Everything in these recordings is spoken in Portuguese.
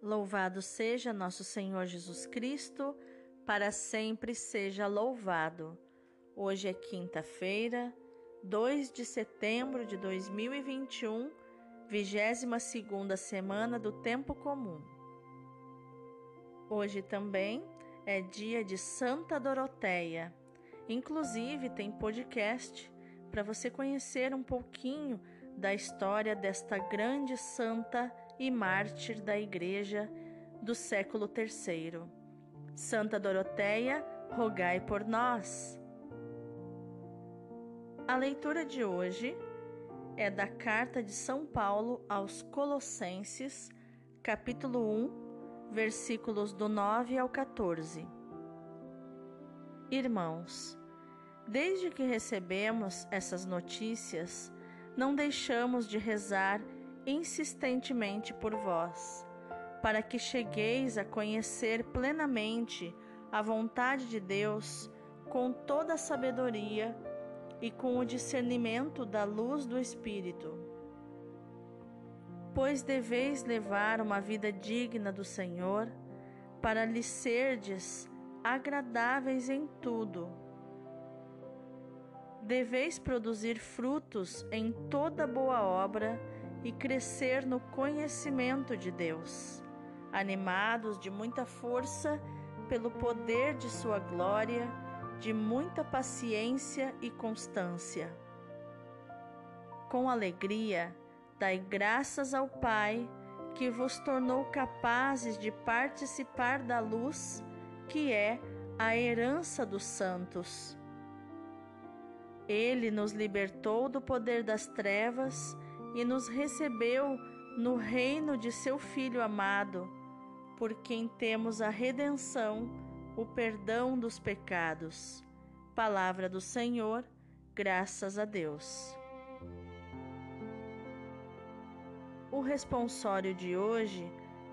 Louvado seja nosso Senhor Jesus Cristo, para sempre seja louvado. Hoje é quinta-feira, 2 de setembro de 2021, 22 segunda semana do Tempo Comum. Hoje também é dia de Santa Doroteia. Inclusive tem podcast para você conhecer um pouquinho da história desta grande santa e mártir da Igreja do século III. Santa Doroteia, rogai por nós. A leitura de hoje é da carta de São Paulo aos Colossenses, capítulo 1, versículos do 9 ao 14. Irmãos, desde que recebemos essas notícias, não deixamos de rezar insistentemente por vós, para que chegueis a conhecer plenamente a vontade de Deus com toda a sabedoria e com o discernimento da luz do Espírito. Pois deveis levar uma vida digna do Senhor, para lhe serdes agradáveis em tudo. Deveis produzir frutos em toda boa obra e crescer no conhecimento de Deus, animados de muita força pelo poder de Sua glória, de muita paciência e constância. Com alegria, dai graças ao Pai que vos tornou capazes de participar da luz que é a herança dos santos. Ele nos libertou do poder das trevas e nos recebeu no reino de seu Filho amado, por quem temos a redenção, o perdão dos pecados. Palavra do Senhor, graças a Deus. O responsório de hoje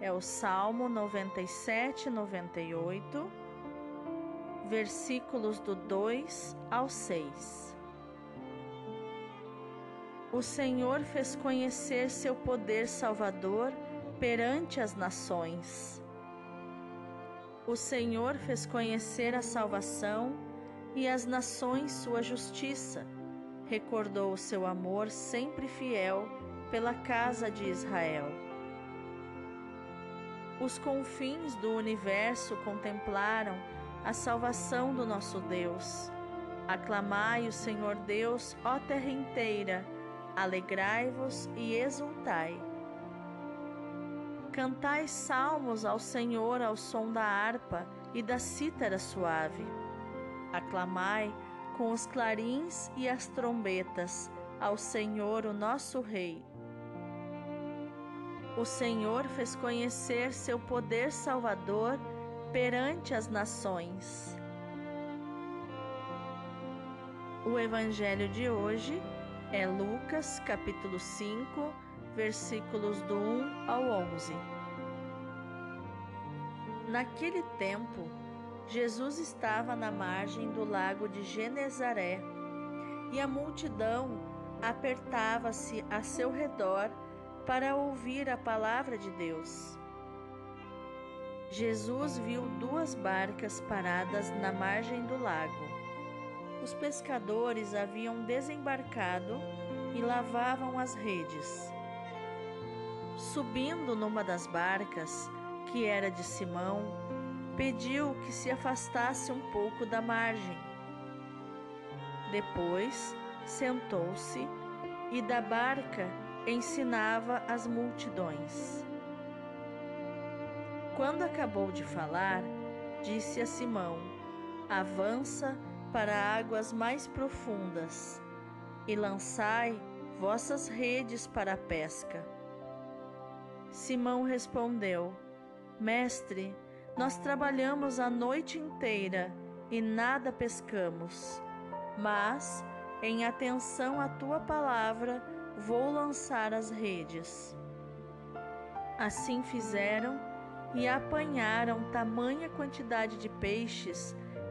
é o Salmo 97, 98, versículos do 2 ao 6. O Senhor fez conhecer seu poder salvador perante as nações. O Senhor fez conhecer a salvação e as nações sua justiça. Recordou o seu amor sempre fiel pela casa de Israel. Os confins do universo contemplaram a salvação do nosso Deus. Aclamai o Senhor Deus, ó terra inteira alegrai-vos e exultai. Cantai salmos ao Senhor ao som da harpa e da cítara suave. Aclamai com os clarins e as trombetas ao Senhor, o nosso Rei. O Senhor fez conhecer seu poder salvador perante as nações. O Evangelho de hoje é Lucas capítulo 5, versículos do 1 ao 11. Naquele tempo, Jesus estava na margem do lago de Genezaré e a multidão apertava-se a seu redor para ouvir a palavra de Deus. Jesus viu duas barcas paradas na margem do lago os pescadores haviam desembarcado e lavavam as redes. Subindo numa das barcas, que era de Simão, pediu que se afastasse um pouco da margem. Depois sentou-se e da barca ensinava as multidões. Quando acabou de falar, disse a Simão: Avança para águas mais profundas e lançai vossas redes para a pesca. Simão respondeu: Mestre, nós trabalhamos a noite inteira e nada pescamos, mas, em atenção à tua palavra, vou lançar as redes. Assim fizeram e apanharam tamanha quantidade de peixes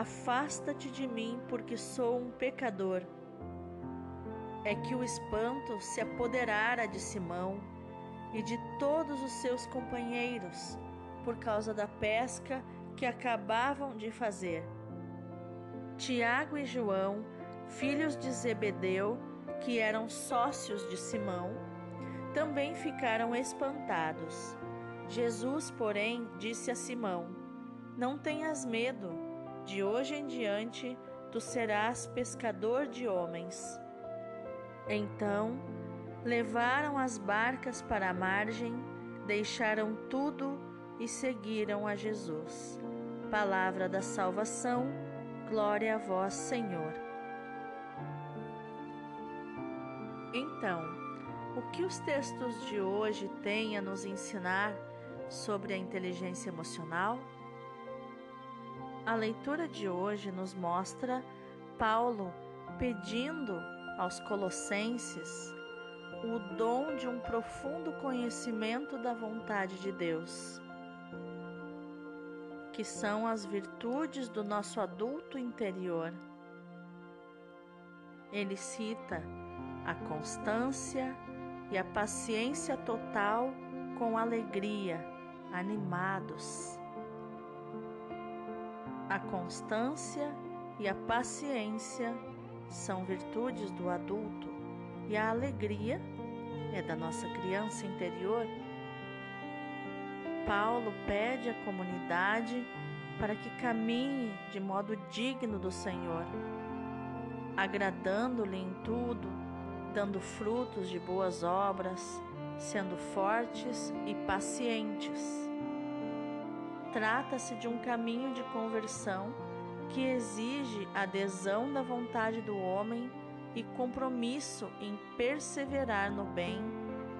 afasta-te de mim, porque sou um pecador. É que o espanto se apoderara de Simão e de todos os seus companheiros, por causa da pesca que acabavam de fazer. Tiago e João, filhos de Zebedeu, que eram sócios de Simão, também ficaram espantados. Jesus, porém, disse a Simão: Não tenhas medo, de hoje em diante tu serás pescador de homens. Então, levaram as barcas para a margem, deixaram tudo e seguiram a Jesus. Palavra da salvação, glória a vós, Senhor. Então, o que os textos de hoje têm a nos ensinar sobre a inteligência emocional? A leitura de hoje nos mostra Paulo pedindo aos Colossenses o dom de um profundo conhecimento da vontade de Deus, que são as virtudes do nosso adulto interior. Ele cita a constância, e a paciência total com alegria, animados. A constância e a paciência são virtudes do adulto e a alegria é da nossa criança interior. Paulo pede à comunidade para que caminhe de modo digno do Senhor, agradando-lhe em tudo dando frutos de boas obras, sendo fortes e pacientes. Trata-se de um caminho de conversão que exige adesão da vontade do homem e compromisso em perseverar no bem,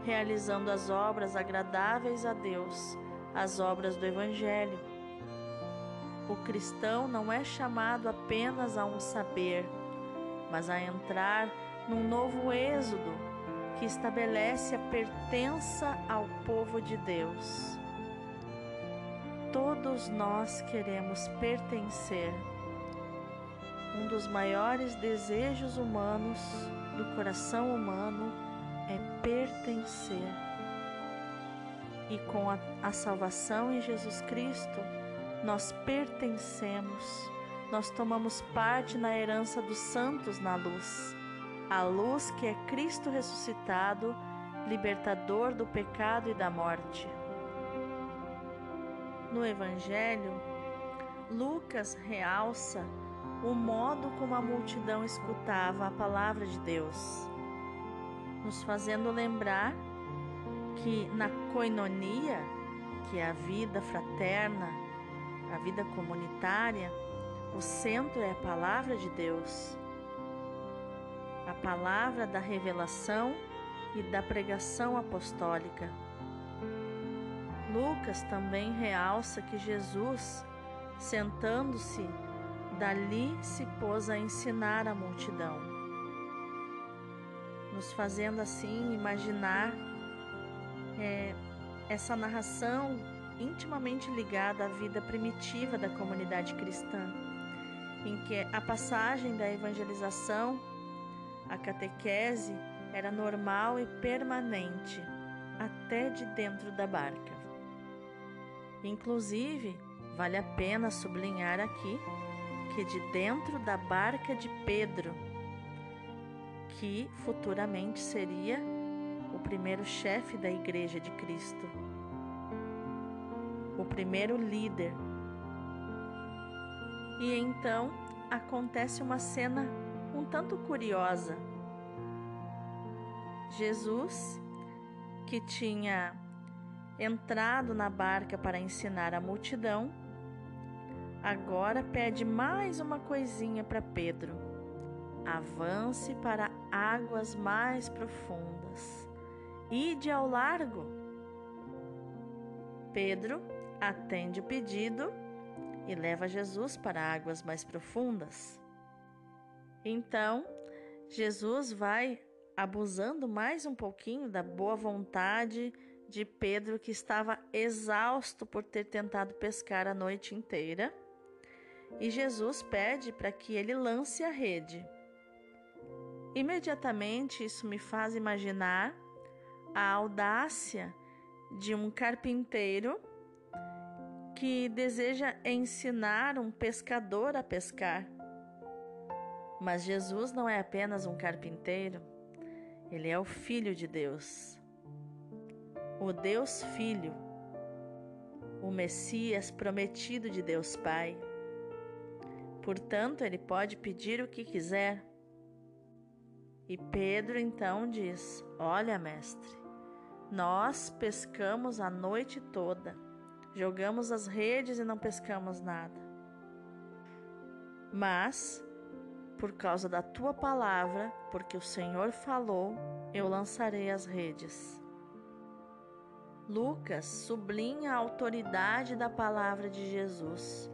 realizando as obras agradáveis a Deus, as obras do Evangelho. O cristão não é chamado apenas a um saber, mas a entrar num novo êxodo que estabelece a pertença ao povo de Deus. Todos nós queremos pertencer. Um dos maiores desejos humanos, do coração humano, é pertencer. E com a, a salvação em Jesus Cristo, nós pertencemos, nós tomamos parte na herança dos santos na luz a luz que é Cristo ressuscitado, libertador do pecado e da morte. No Evangelho, Lucas realça o modo como a multidão escutava a palavra de Deus, nos fazendo lembrar que na coinonia, que é a vida fraterna, a vida comunitária, o centro é a palavra de Deus a palavra da revelação e da pregação apostólica. Lucas também realça que Jesus, sentando-se, dali se pôs a ensinar a multidão, nos fazendo assim imaginar é, essa narração intimamente ligada à vida primitiva da comunidade cristã, em que a passagem da evangelização a catequese era normal e permanente, até de dentro da barca. Inclusive, vale a pena sublinhar aqui que de dentro da barca de Pedro, que futuramente seria o primeiro chefe da Igreja de Cristo, o primeiro líder. E então acontece uma cena um tanto curiosa. Jesus, que tinha entrado na barca para ensinar a multidão, agora pede mais uma coisinha para Pedro. Avance para águas mais profundas. Ide ao largo. Pedro atende o pedido e leva Jesus para águas mais profundas. Então, Jesus vai abusando mais um pouquinho da boa vontade de Pedro, que estava exausto por ter tentado pescar a noite inteira. E Jesus pede para que ele lance a rede. Imediatamente isso me faz imaginar a audácia de um carpinteiro que deseja ensinar um pescador a pescar. Mas Jesus não é apenas um carpinteiro, ele é o Filho de Deus, o Deus Filho, o Messias prometido de Deus Pai. Portanto, ele pode pedir o que quiser. E Pedro então diz: Olha, mestre, nós pescamos a noite toda, jogamos as redes e não pescamos nada. Mas por causa da tua palavra, porque o Senhor falou, eu lançarei as redes. Lucas sublinha a autoridade da palavra de Jesus.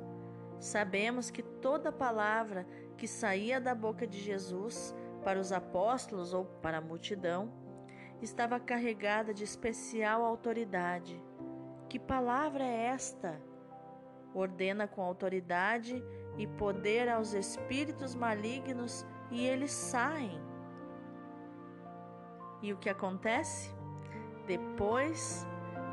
Sabemos que toda palavra que saía da boca de Jesus para os apóstolos ou para a multidão estava carregada de especial autoridade. Que palavra é esta? Ordena com autoridade e poder aos espíritos malignos e eles saem. E o que acontece? Depois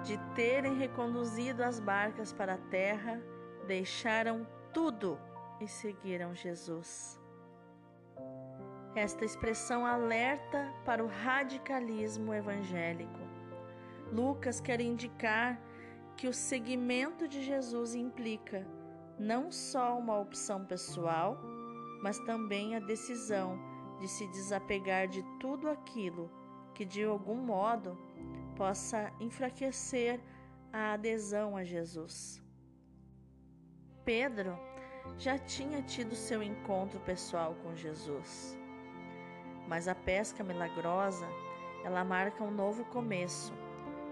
de terem reconduzido as barcas para a terra, deixaram tudo e seguiram Jesus. Esta expressão alerta para o radicalismo evangélico. Lucas quer indicar que o seguimento de Jesus implica não só uma opção pessoal, mas também a decisão de se desapegar de tudo aquilo que de algum modo possa enfraquecer a adesão a Jesus. Pedro já tinha tido seu encontro pessoal com Jesus, mas a pesca milagrosa ela marca um novo começo,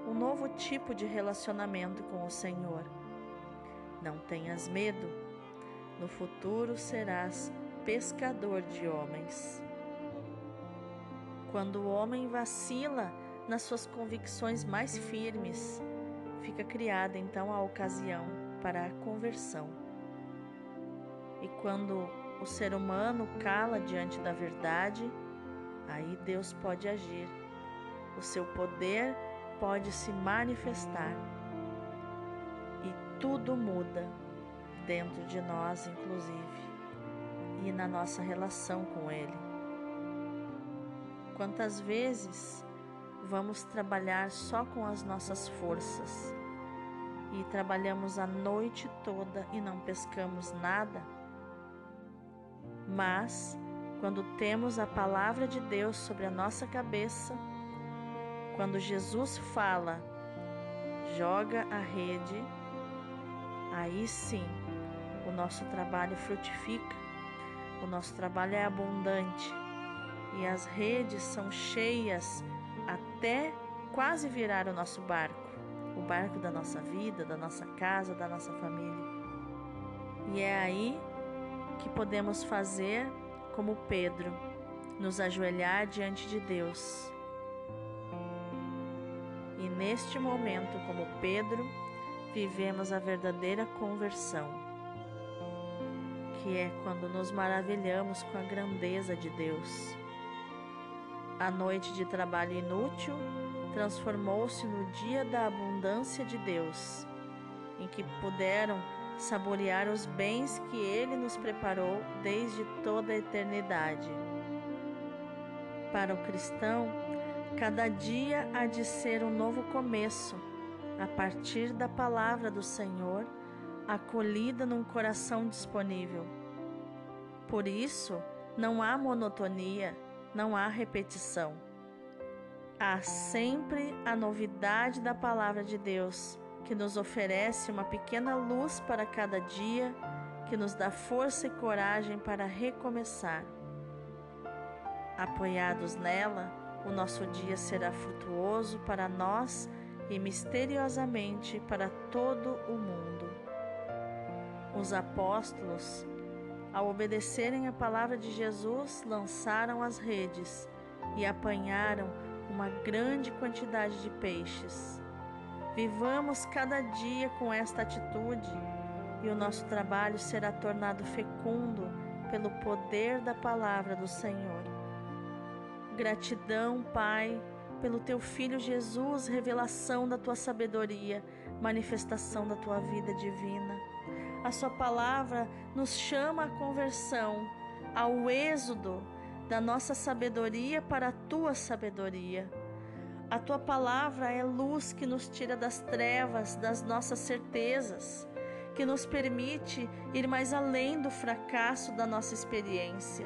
um novo tipo de relacionamento com o Senhor. Não tenhas medo, no futuro serás pescador de homens. Quando o homem vacila nas suas convicções mais firmes, fica criada então a ocasião para a conversão. E quando o ser humano cala diante da verdade, aí Deus pode agir, o seu poder pode se manifestar tudo muda dentro de nós, inclusive, e na nossa relação com Ele. Quantas vezes vamos trabalhar só com as nossas forças e trabalhamos a noite toda e não pescamos nada? Mas, quando temos a palavra de Deus sobre a nossa cabeça, quando Jesus fala, joga a rede aí sim o nosso trabalho frutifica, o nosso trabalho é abundante e as redes são cheias até quase virar o nosso barco, o barco da nossa vida, da nossa casa, da nossa família. E é aí que podemos fazer como Pedro, nos ajoelhar diante de Deus. E neste momento, como Pedro, vivemos a verdadeira conversão, que é quando nos maravilhamos com a grandeza de Deus. A noite de trabalho inútil transformou-se no dia da abundância de Deus, em que puderam saborear os bens que Ele nos preparou desde toda a eternidade. Para o cristão, cada dia há de ser um novo começo a partir da palavra do Senhor, acolhida num coração disponível. Por isso, não há monotonia, não há repetição. Há sempre a novidade da palavra de Deus, que nos oferece uma pequena luz para cada dia, que nos dá força e coragem para recomeçar. Apoiados nela, o nosso dia será frutuoso para nós e misteriosamente para todo o mundo. Os apóstolos, ao obedecerem a palavra de Jesus, lançaram as redes e apanharam uma grande quantidade de peixes. Vivamos cada dia com esta atitude e o nosso trabalho será tornado fecundo pelo poder da palavra do Senhor. Gratidão, Pai, pelo teu filho Jesus, revelação da tua sabedoria, manifestação da tua vida divina. A sua palavra nos chama à conversão, ao êxodo da nossa sabedoria para a tua sabedoria. A tua palavra é luz que nos tira das trevas, das nossas certezas, que nos permite ir mais além do fracasso da nossa experiência.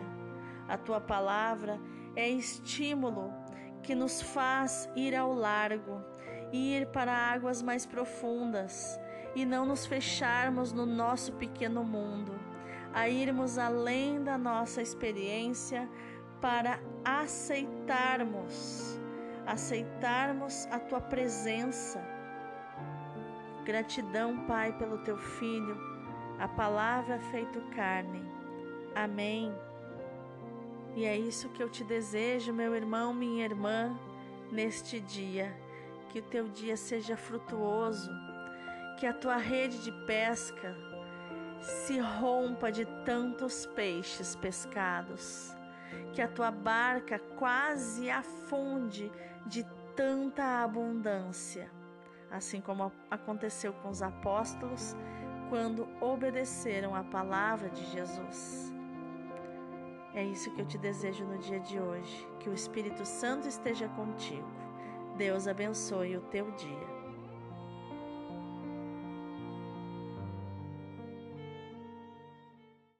A tua palavra é estímulo que nos faz ir ao largo, ir para águas mais profundas e não nos fecharmos no nosso pequeno mundo, a irmos além da nossa experiência para aceitarmos, aceitarmos a tua presença. Gratidão, Pai, pelo teu filho, a palavra feito carne. Amém. E é isso que eu te desejo, meu irmão, minha irmã, neste dia. Que o teu dia seja frutuoso, que a tua rede de pesca se rompa de tantos peixes pescados, que a tua barca quase afunde de tanta abundância, assim como aconteceu com os apóstolos quando obedeceram a palavra de Jesus. É isso que eu te desejo no dia de hoje. Que o Espírito Santo esteja contigo. Deus abençoe o teu dia.